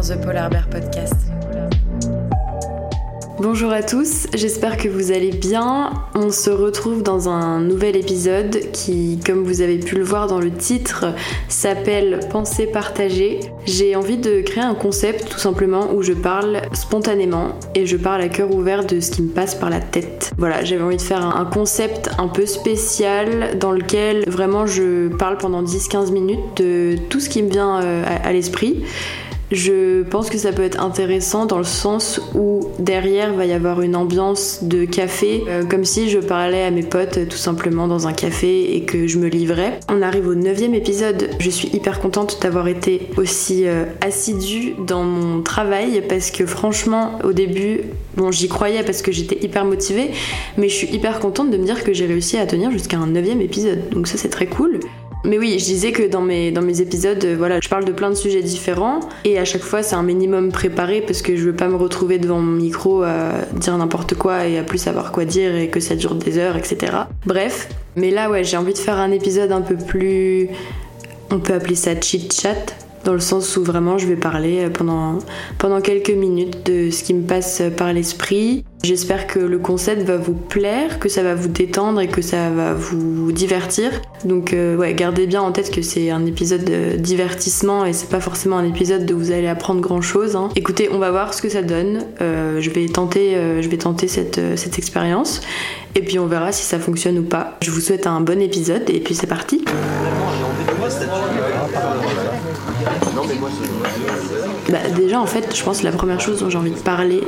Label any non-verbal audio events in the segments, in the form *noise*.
dans The Polar Bear Podcast. Bonjour à tous, j'espère que vous allez bien. On se retrouve dans un nouvel épisode qui, comme vous avez pu le voir dans le titre, s'appelle Pensée partagée. J'ai envie de créer un concept tout simplement où je parle spontanément et je parle à cœur ouvert de ce qui me passe par la tête. Voilà, j'avais envie de faire un concept un peu spécial dans lequel vraiment je parle pendant 10-15 minutes de tout ce qui me vient euh, à l'esprit. Je pense que ça peut être intéressant dans le sens où derrière va y avoir une ambiance de café, euh, comme si je parlais à mes potes tout simplement dans un café et que je me livrais. On arrive au neuvième épisode. Je suis hyper contente d'avoir été aussi euh, assidue dans mon travail parce que franchement, au début, bon, j'y croyais parce que j'étais hyper motivée, mais je suis hyper contente de me dire que j'ai réussi à tenir jusqu'à un neuvième épisode. Donc ça, c'est très cool. Mais oui, je disais que dans mes, dans épisodes, euh, voilà, je parle de plein de sujets différents et à chaque fois c'est un minimum préparé parce que je veux pas me retrouver devant mon micro à dire n'importe quoi et à plus savoir quoi dire et que ça dure des heures, etc. Bref, mais là ouais, j'ai envie de faire un épisode un peu plus, on peut appeler ça chit chat dans le sens où vraiment je vais parler pendant, pendant quelques minutes de ce qui me passe par l'esprit. J'espère que le concept va vous plaire, que ça va vous détendre et que ça va vous divertir. Donc euh, ouais, gardez bien en tête que c'est un épisode de divertissement et c'est pas forcément un épisode où vous allez apprendre grand chose. Hein. Écoutez, on va voir ce que ça donne. Euh, je vais tenter, euh, je vais tenter cette, cette expérience et puis on verra si ça fonctionne ou pas. Je vous souhaite un bon épisode et puis c'est parti. Bah, déjà, en fait, je pense que la première chose dont j'ai envie de parler,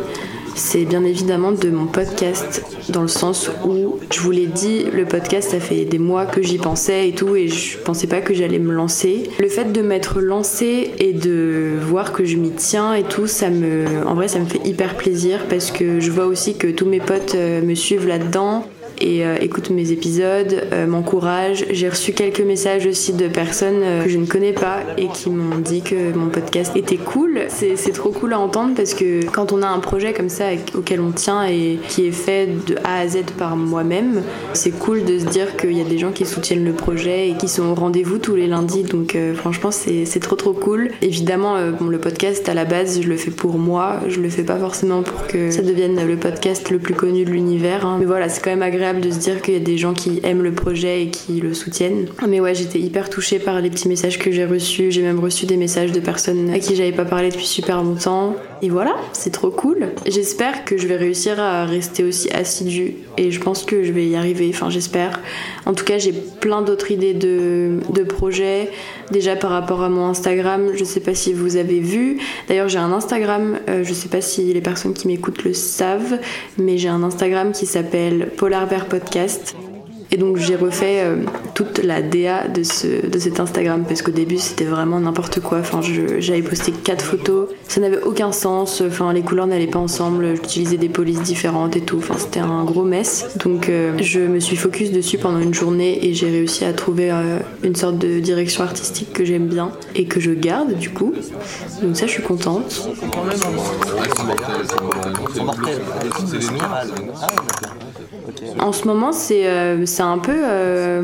c'est bien évidemment de mon podcast, dans le sens où, je vous l'ai dit, le podcast, ça fait des mois que j'y pensais et tout, et je pensais pas que j'allais me lancer. Le fait de m'être lancé et de voir que je m'y tiens et tout, ça me, en vrai, ça me fait hyper plaisir parce que je vois aussi que tous mes potes euh, me suivent là-dedans et euh, écoute mes épisodes, euh, m'encourage. J'ai reçu quelques messages aussi de personnes euh, que je ne connais pas et qui m'ont dit que mon podcast était cool. C'est trop cool à entendre parce que quand on a un projet comme ça auquel on tient et qui est fait de A à Z par moi-même, c'est cool de se dire qu'il y a des gens qui soutiennent le projet et qui sont au rendez-vous tous les lundis. Donc franchement, c'est trop trop cool. Évidemment, bon, le podcast à la base, je le fais pour moi. Je le fais pas forcément pour que ça devienne le podcast le plus connu de l'univers. Hein. Mais voilà, c'est quand même agréable de se dire qu'il y a des gens qui aiment le projet et qui le soutiennent. Mais ouais, j'étais hyper touchée par les petits messages que j'ai reçus. J'ai même reçu des messages de personnes à qui j'avais pas parlé depuis super longtemps. Et voilà, c'est trop cool. J'espère que je vais réussir à rester aussi assidue et je pense que je vais y arriver. Enfin, j'espère. En tout cas, j'ai plein d'autres idées de, projets. Déjà par rapport à mon Instagram, je sais pas si vous avez vu. D'ailleurs, j'ai un Instagram, euh, je sais pas si les personnes qui m'écoutent le savent, mais j'ai un Instagram qui s'appelle Polar Podcast. Et donc j'ai refait euh, toute la DA de, ce, de cet Instagram parce qu'au début c'était vraiment n'importe quoi. Enfin, j'avais posté quatre photos, ça n'avait aucun sens. Enfin, les couleurs n'allaient pas ensemble. J'utilisais des polices différentes et tout. Enfin, c'était un gros mess. Donc euh, je me suis focus dessus pendant une journée et j'ai réussi à trouver euh, une sorte de direction artistique que j'aime bien et que je garde du coup. Donc ça, je suis contente. En ce moment, c'est euh, un peu euh,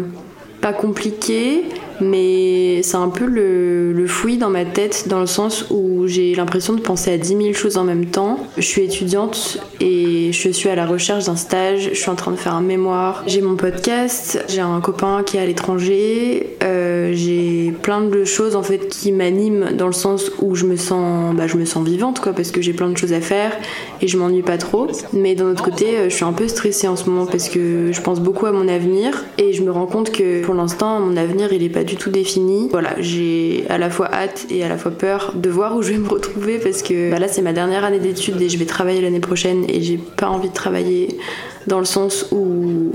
pas compliqué, mais c'est un peu le, le, fouillis dans ma tête, dans le sens où j'ai l'impression de penser à 10 000 choses en même temps. Je suis étudiante et je suis à la recherche d'un stage, je suis en train de faire un mémoire, j'ai mon podcast, j'ai un copain qui est à l'étranger, euh, j'ai plein de choses en fait qui m'animent dans le sens où je me sens, bah, je me sens vivante quoi, parce que j'ai plein de choses à faire et je m'ennuie pas trop. Mais d'un autre côté, euh, je suis un peu stressée en ce moment parce que je pense beaucoup à mon avenir et je me rends compte que pour l'instant, mon avenir il est pas du tout défini. Voilà, j'ai à la fois hâte et à la fois peur de voir où je vais me retrouver parce que bah là c'est ma dernière année d'études et je vais travailler l'année prochaine et j'ai pas envie de travailler dans le sens où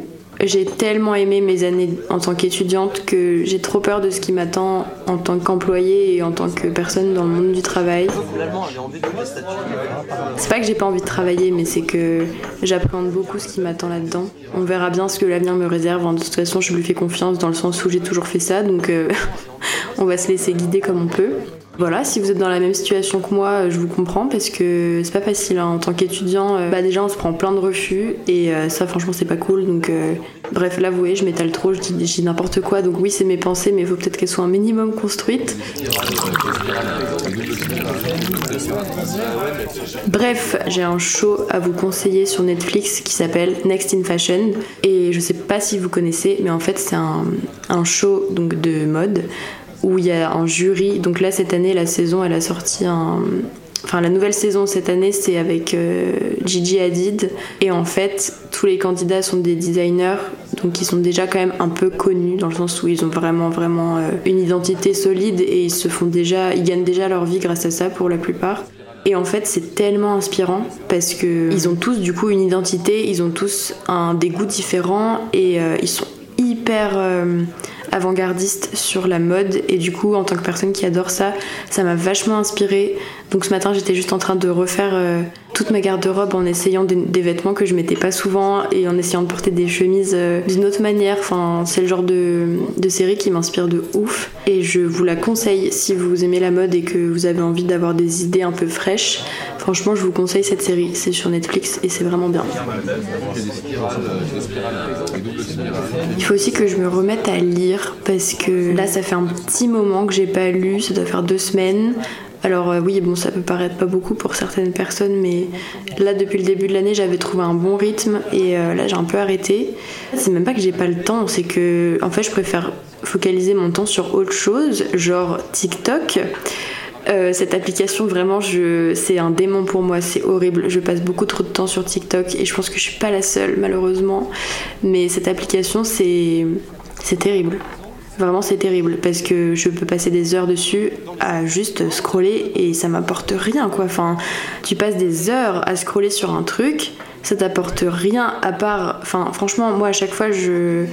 j'ai tellement aimé mes années en tant qu'étudiante que j'ai trop peur de ce qui m'attend en tant qu'employée et en tant que personne dans le monde du travail. C'est pas que j'ai pas envie de travailler, mais c'est que j'appréhende beaucoup ce qui m'attend là-dedans. On verra bien ce que l'avenir me réserve. De toute façon, je lui fais confiance dans le sens où j'ai toujours fait ça, donc euh, *laughs* on va se laisser guider comme on peut. Voilà, si vous êtes dans la même situation que moi, je vous comprends parce que c'est pas facile hein. en tant qu'étudiant. Euh, bah déjà on se prend plein de refus et euh, ça franchement c'est pas cool. Donc euh, bref, là je m'étale trop, je dis, n'importe quoi. Donc oui c'est mes pensées, mais il faut peut-être qu'elles soient un minimum construites. Bref, j'ai un show à vous conseiller sur Netflix qui s'appelle Next in Fashion et je sais pas si vous connaissez, mais en fait c'est un, un show donc de mode où il y a un jury. Donc là, cette année, la saison, elle a sorti. Enfin, la nouvelle saison cette année, c'est avec euh, Gigi Hadid. Et en fait, tous les candidats sont des designers, donc ils sont déjà quand même un peu connus, dans le sens où ils ont vraiment, vraiment euh, une identité solide et ils se font déjà. Ils gagnent déjà leur vie grâce à ça pour la plupart. Et en fait, c'est tellement inspirant parce que ils ont tous du coup une identité, ils ont tous des goûts différents et euh, ils sont hyper avant-gardiste sur la mode et du coup en tant que personne qui adore ça, ça m'a vachement inspirée. Donc ce matin j'étais juste en train de refaire euh, toute ma garde-robe en essayant des, vêtements que je mettais pas souvent et en essayant de porter des chemises euh, d'une autre manière. Enfin c'est le genre de, de série qui m'inspire de ouf et je vous la conseille si vous aimez la mode et que vous avez envie d'avoir des idées un peu fraîches. Franchement je vous conseille cette série, c'est sur Netflix et c'est vraiment bien. Il faut aussi que je me remette à lire parce que là, ça fait un petit moment que j'ai pas lu, ça doit faire deux semaines. Alors euh, oui, bon, ça peut paraître pas beaucoup pour certaines personnes, mais là, depuis le début de l'année, j'avais trouvé un bon rythme et euh, là, j'ai un peu arrêté. C'est même pas que j'ai pas le temps, c'est que en fait, je préfère focaliser mon temps sur autre chose, genre TikTok. Euh, cette application, vraiment, c'est un démon pour moi, c'est horrible. Je passe beaucoup trop de temps sur TikTok et je pense que je suis pas la seule, malheureusement. Mais cette application, c'est, c'est terrible. Vraiment, c'est terrible parce que je peux passer des heures dessus à juste scroller et ça m'apporte rien, quoi. Enfin, tu passes des heures à scroller sur un truc, ça t'apporte rien à part. Enfin, franchement, moi, à chaque fois, je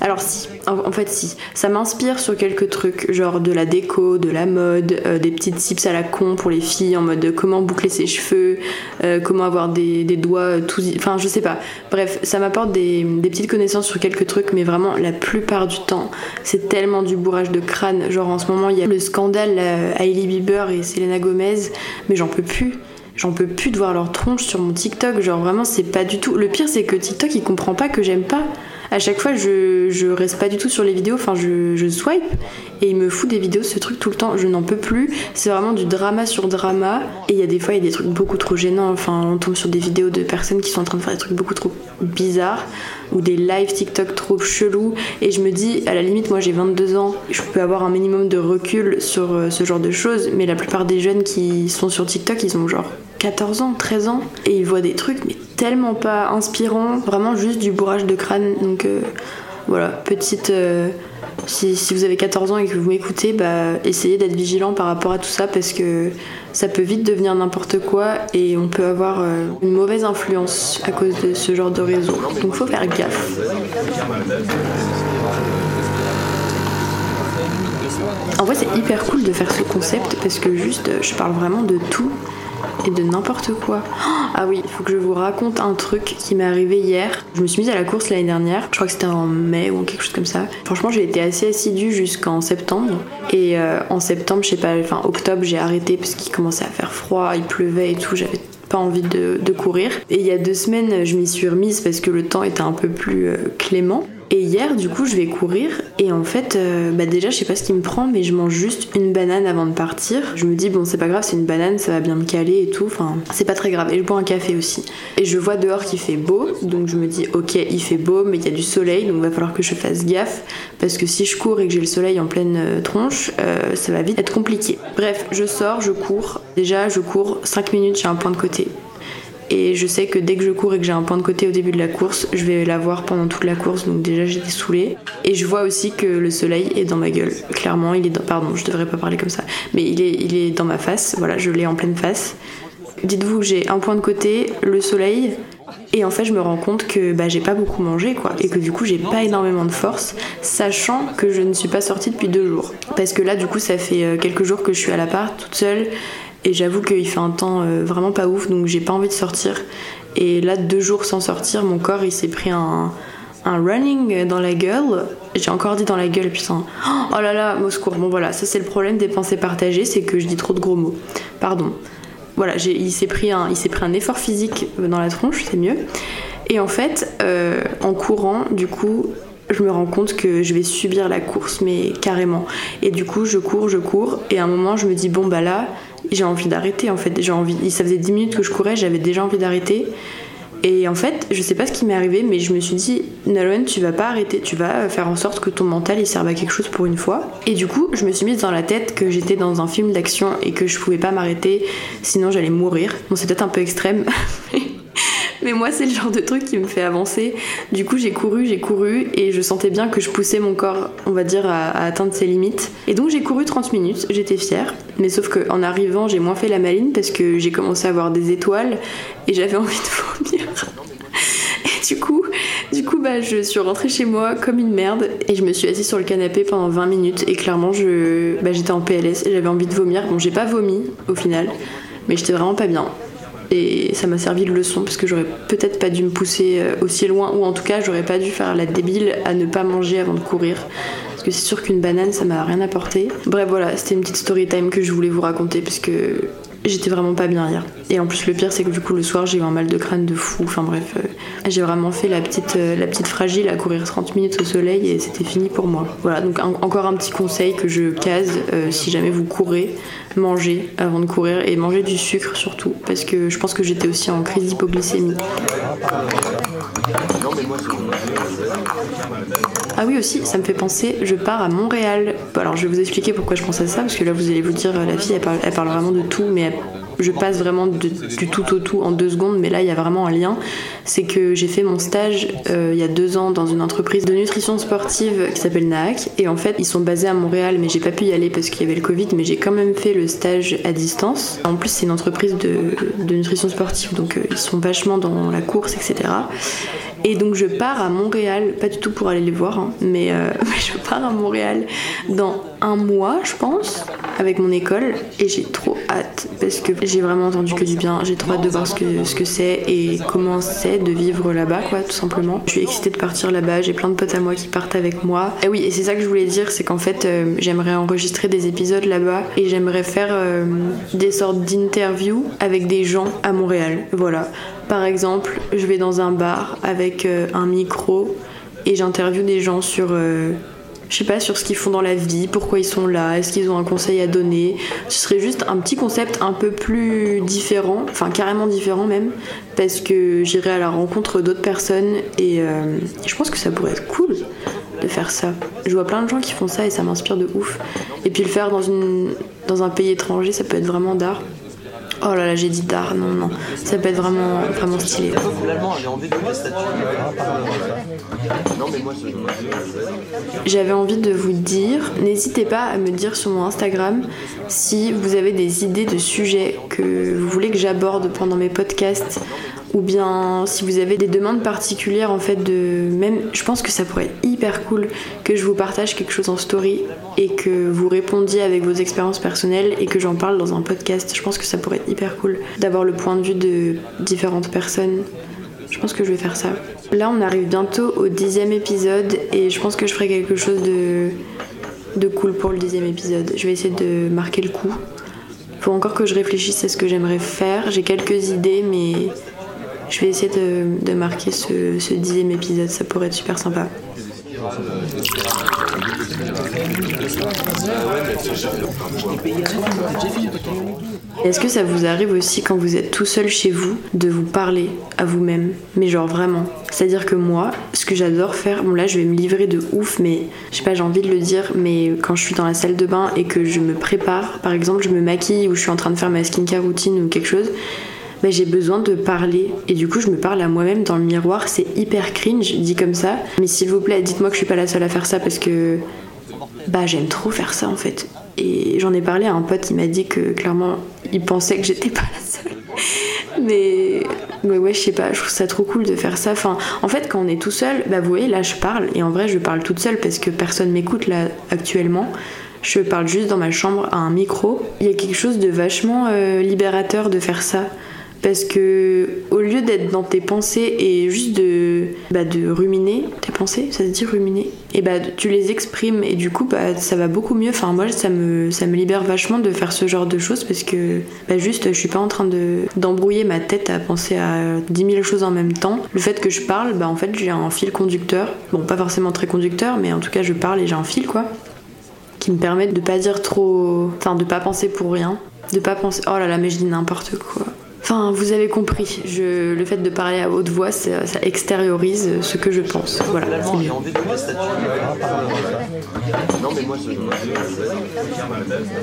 alors si, en, fait si, ça m'inspire sur quelques trucs, genre de la déco, de la mode, euh, des petites tips à la con pour les filles en mode comment boucler ses cheveux, euh, comment avoir des, doigts tout, enfin je sais pas. Bref, ça m'apporte des, petites connaissances sur quelques trucs, mais vraiment la plupart du temps, c'est tellement du bourrage de crâne. Genre en ce moment, il y a le scandale euh, Hailey Bieber et Selena Gomez, mais j'en peux plus j'en peux plus de voir leur tronche sur mon TikTok. Genre vraiment, c'est pas du tout. Le pire, c'est que TikTok, il comprend pas que j'aime pas à chaque fois, je, reste pas du tout sur les vidéos, enfin, je, je swipe et il me fout des vidéos, ce truc tout le temps, je n'en peux plus. C'est vraiment du drama sur drama. Et il y a des fois, il y a des trucs beaucoup trop gênants. Enfin, on tombe sur des vidéos de personnes qui sont en train de faire des trucs beaucoup trop bizarres ou des live TikTok trop chelous. Et je me dis, à la limite, moi j'ai 22 ans, je peux avoir un minimum de recul sur euh, ce genre de choses. Mais la plupart des jeunes qui sont sur TikTok, ils ont genre 14 ans, 13 ans, et ils voient des trucs, mais tellement pas inspirants, vraiment juste du bourrage de crâne. Donc euh, voilà, petite. Euh, si, vous avez 14 ans et que vous m'écoutez, bah, essayez d'être vigilant par rapport à tout ça parce que ça peut vite devenir n'importe quoi et on peut avoir euh, une mauvaise influence à cause de ce genre de réseau. Donc faut faire gaffe. En vrai, c'est hyper cool de faire ce concept parce que juste, je parle vraiment de tout et de n'importe quoi. Ah oui, il faut que je vous raconte un truc qui m'est arrivé hier. Je me suis mise à la course l'année dernière, je crois que c'était en mai ou quelque chose comme ça. Franchement, j'ai été assez assidue jusqu'en septembre. Et euh, en septembre, je sais pas, enfin octobre, j'ai arrêté parce qu'il commençait à faire froid, il pleuvait et tout. J'avais pas envie de, courir. Et il y a deux semaines, je m'y suis remise parce que le temps était un peu plus euh, clément. Et hier, du coup, je vais courir et en fait, euh, bah déjà, je sais pas ce qui me prend, mais je mange juste une banane avant de partir. Je me dis, bon, c'est pas grave, c'est une banane, ça va bien me caler et tout. Enfin, c'est pas très grave. Et je bois un café aussi. Et je vois dehors qu'il fait beau, donc je me dis, ok, il fait beau, mais il y a du soleil, donc il va falloir que je fasse gaffe parce que si je cours et que j'ai le soleil en pleine euh, tronche, euh, ça va vite être compliqué. Bref, je sors, je cours. Déjà, je cours 5 minutes, j'ai un point de côté. Et je sais que dès que je cours et que j'ai un point de côté au début de la course, je vais l'avoir pendant toute la course. Donc déjà j'étais saoulée. Et je vois aussi que le soleil est dans ma gueule. Clairement, il est dans... Pardon, je devrais pas parler comme ça. Mais il est, il est dans ma face. Voilà, je l'ai en pleine face. Dites-vous que j'ai un point de côté, le soleil. Et en fait, je me rends compte que bah, j'ai pas beaucoup mangé, quoi. Et que du coup, j'ai pas énormément de force, sachant que je ne suis pas sortie depuis deux jours. Parce que là, du coup, ça fait euh, quelques jours que je suis à l'appart toute seule et j'avoue qu'il fait un temps euh, vraiment pas ouf, donc j'ai pas envie de sortir. Et là, deux jours sans sortir, mon corps il s'est pris un, un running dans la gueule. J'ai encore dit dans la gueule, putain. *gasps* Oh là là, au secours. Bon voilà, ça c'est le problème des pensées partagées, c'est que je dis trop de gros mots. Pardon. Voilà, il s'est pris, un, pris un effort physique dans la tronche, c'est mieux. Et en fait, euh, en courant, du coup, je me rends compte que je vais subir la course, mais carrément. Et du coup, je cours, je cours, et à un moment, je me dis, bon, bah là, j'ai envie d'arrêter, en fait. J'ai envie... Ça faisait 10 minutes que je courais, j'avais déjà envie d'arrêter. Et en fait, je sais pas ce qui m'est arrivé, mais je me suis dit, Nalouen, tu vas pas arrêter, tu vas faire en sorte que ton mental il serve à quelque chose pour une fois. Et du coup, je me suis mise dans la tête que j'étais dans un film d'action et que je pouvais pas m'arrêter, sinon j'allais mourir. Bon, c'est peut-être un peu extrême, *laughs* Mais moi, c'est le genre de truc qui me fait avancer. Du coup, j'ai couru, j'ai couru et je sentais bien que je poussais mon corps, on va dire, à, atteindre ses limites. Et donc, j'ai couru 30 minutes, j'étais fière. Mais sauf qu'en arrivant, j'ai moins fait la maline parce que j'ai commencé à avoir des étoiles et j'avais *laughs* envie de vomir. Et du coup, du coup bah, je suis rentrée chez moi comme une merde et je me suis assise sur le canapé pendant 20 minutes et clairement, je, bah, j'étais en PLS et j'avais envie de vomir. Bon, j'ai pas vomi au final, mais j'étais vraiment pas bien. Et ça m'a servi de leçon parce que j'aurais peut-être pas dû me pousser euh, aussi loin, ou en tout cas j'aurais pas dû faire la débile à ne pas manger avant de courir. Parce que c'est sûr qu'une banane ça m'a rien apporté. Bref voilà, c'était une petite story time que je voulais vous raconter parce que j'étais vraiment pas bien hier. Et en plus le pire c'est que du coup le soir j'ai eu un mal de crâne de fou. Enfin bref, euh, j'ai vraiment fait la petite, euh, la petite fragile à courir 30 minutes au soleil et c'était fini pour moi. Voilà, donc encore un petit conseil que je case si jamais vous courez manger avant de courir et manger du sucre surtout parce que je pense que j'étais aussi en crise d'hypoglycémie. Ah aussi, ça me fait penser, je pars à Montréal. Alors je vais vous expliquer pourquoi je pense à ça parce que là vous allez vous dire la fille elle parle, elle parle vraiment de tout mais je passe vraiment du tout au tout en deux secondes, mais là il y a vraiment un lien. C'est que j'ai fait mon stage euh, il y a deux ans dans une entreprise de nutrition sportive qui s'appelle NAAC. Et en fait, ils sont basés à Montréal, mais j'ai pas pu y aller parce qu'il y avait le Covid, mais j'ai quand même fait le stage à distance. En plus, c'est une entreprise de, nutrition sportive, donc euh, ils sont vachement dans la course, etc. Et donc je pars à Montréal, pas du tout pour aller les voir, hein, mais, euh, mais, *laughs* je pars à Montréal dans un mois, je pense, avec mon école, et j'ai trop hâte parce que j'ai vraiment entendu que du bien. J'ai trop hâte de voir ce que ce que c'est et comment c'est de vivre là-bas, quoi, tout simplement. Je suis excitée de partir là-bas. J'ai plein de potes à moi qui partent avec moi. Et oui, et c'est ça que je voulais dire, c'est qu'en fait, euh, j'aimerais enregistrer des épisodes là-bas et j'aimerais faire euh, des sortes d'interviews avec des gens à Montréal. Voilà. Par exemple, je vais dans un bar avec euh, un micro et j'interviewe des gens sur, je sais pas, sur ce qu'ils font dans la vie, pourquoi ils sont là, est-ce qu'ils ont un conseil à donner. Ce serait juste un petit concept un peu plus différent, enfin carrément différent même, parce que j'irai à la rencontre d'autres personnes et euh, je pense que ça pourrait être cool de faire ça. Je vois plein de gens qui font ça et ça m'inspire de ouf. Et puis le faire dans, une, dans un pays étranger, ça peut être vraiment d'art. Oh là là, j'ai dit d'art, non, non. Ça peut être vraiment, vraiment stylé. J'avais envie de vous dire, n'hésitez pas à me dire sur mon Instagram si vous avez des idées de sujets que vous voulez que j'aborde pendant mes podcasts ou bien si vous avez des demandes particulières en fait de même je pense que ça pourrait être hyper cool que je vous partage quelque chose en story et que vous répondiez avec vos expériences personnelles et que j'en parle dans un podcast. Je pense que ça pourrait être hyper cool d'avoir le point de vue de différentes personnes. Je pense que je vais faire ça. Là on arrive bientôt au dixième épisode et je pense que je ferai quelque chose de de cool pour le dixième épisode. Je vais essayer de marquer le coup. Faut encore que je réfléchisse à ce que j'aimerais faire. J'ai quelques idées mais je vais essayer de, marquer ce, ce dixième épisode, ça pourrait être super sympa. Est-ce que ça vous arrive aussi quand vous êtes tout seul chez vous de vous parler à vous-même Mais genre vraiment? C'est-à-dire que moi, ce que j'adore faire, bon là je vais me livrer de ouf, mais je sais pas, j'ai envie de le dire, mais quand je suis dans la salle de bain et que je me prépare, par exemple, je me maquille ou je suis en train de faire ma skincare routine ou quelque chose, j'ai besoin de parler. Et du coup, je me parle à moi-même dans le miroir. C'est hyper cringe, dit comme ça. Mais s'il vous plaît, dites-moi que je suis pas la seule à faire ça parce que bah j'aime trop faire ça en fait. Et j'en ai parlé à un pote, il m'a dit que clairement, il pensait que j'étais pas la seule. *laughs* Mais, mais ouais, je sais pas, je trouve ça trop cool de faire ça. Enfin, en fait, quand on est tout seul, bah vous voyez, là je parle, et en vrai, je parle toute seule parce que personne m'écoute là actuellement. Je parle juste dans ma chambre à un micro. Il y a quelque chose de vachement euh, libérateur de faire ça parce que au lieu d'être dans tes pensées et juste de, bah, de ruminer tes pensées, ça se dit ruminer, et bah tu les exprimes et du coup bah ça va beaucoup mieux. Enfin moi ça me ça me libère vachement de faire ce genre de choses parce que bah juste je suis pas en train de d'embrouiller ma tête à penser à 10 000 choses en même temps. Le fait que je parle, bah en fait j'ai un fil conducteur. Bon pas forcément très conducteur, mais en tout cas je parle et j'ai un fil quoi qui me permet de pas dire trop, enfin de pas penser pour rien, de pas penser oh là là mais je dis n'importe quoi. Enfin, vous avez compris, je, le fait de parler à haute voix, ça, ça extériorise ce que je pense. Voilà.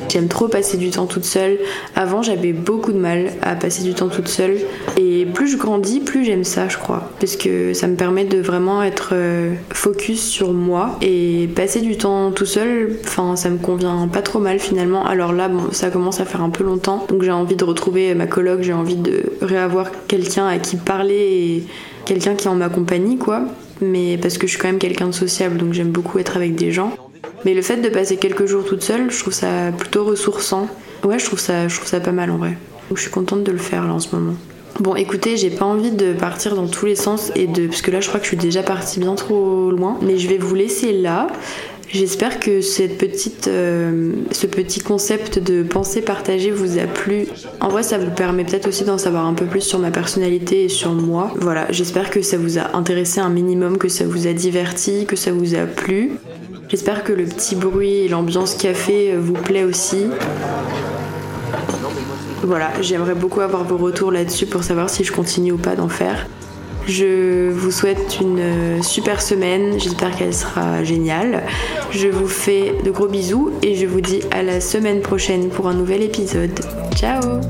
J'aime trop passer du temps toute seule. Avant, j'avais beaucoup de mal à passer du temps toute seule. Et plus je grandis, plus j'aime ça, je crois. Parce que ça me permet de vraiment être euh, focus sur moi. Et passer du temps tout seul, enfin, ça me convient pas trop mal finalement. Alors là, bon, ça commence à faire un peu longtemps. Donc j'ai envie de retrouver ma coloc, j'ai envie de réavoir quelqu'un à qui parler et quelqu'un qui est en ma compagnie, quoi. Mais parce que je suis quand même quelqu'un de sociable, donc j'aime beaucoup être avec des gens. Mais le fait de passer quelques jours toute seule, je trouve ça plutôt ressourçant. Ouais, je trouve ça, je trouve ça pas mal en vrai. Donc je suis contente de le faire là en ce moment. Bon, écoutez, j'ai pas envie de partir dans tous les sens et de parce que là, je crois que je suis déjà partie bien trop loin. Mais je vais vous laisser là. J'espère que cette petite, euh, ce petit concept de pensée partagée vous a plu. En vrai, ça vous permet peut-être aussi d'en savoir un peu plus sur ma personnalité et sur moi. Voilà, j'espère que ça vous a intéressé un minimum, que ça vous a diverti, que ça vous a plu. J'espère que le petit bruit et l'ambiance café vous plaît aussi. Voilà, j'aimerais beaucoup avoir vos retours là-dessus pour savoir si je continue ou pas d'en faire. Je vous souhaite une euh, super semaine, j'espère qu'elle sera géniale. Je vous fais de gros bisous et je vous dis à la semaine prochaine pour un nouvel épisode. Ciao